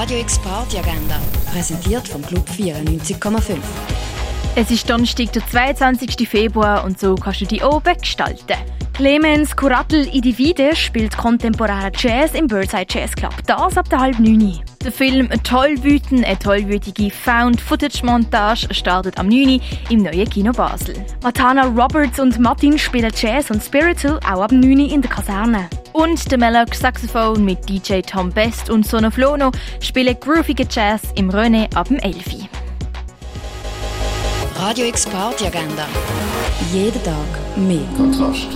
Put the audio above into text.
Radio X Party Agenda, präsentiert vom Club 94,5. Es ist Donnerstag, der 22. Februar und so kannst du die oben gestalten. Clemens Kuratl Idivide spielt kontemporären Jazz im Birdside Jazz Club. Das ab der halb neun. Der Film «Tollwüten», eine tollwütige Found-Footage-Montage, startet am 9. im neuen Kino Basel. Matana Roberts und Martin spielen Jazz und Spiritual auch ab 9 in der Kaserne. Und der Melloc Saxophone mit DJ Tom Best und Sono Flono spielen groovige Jazz im René ab dem 11. Radio X Party Agenda. Jeden Tag mehr. Kontrast.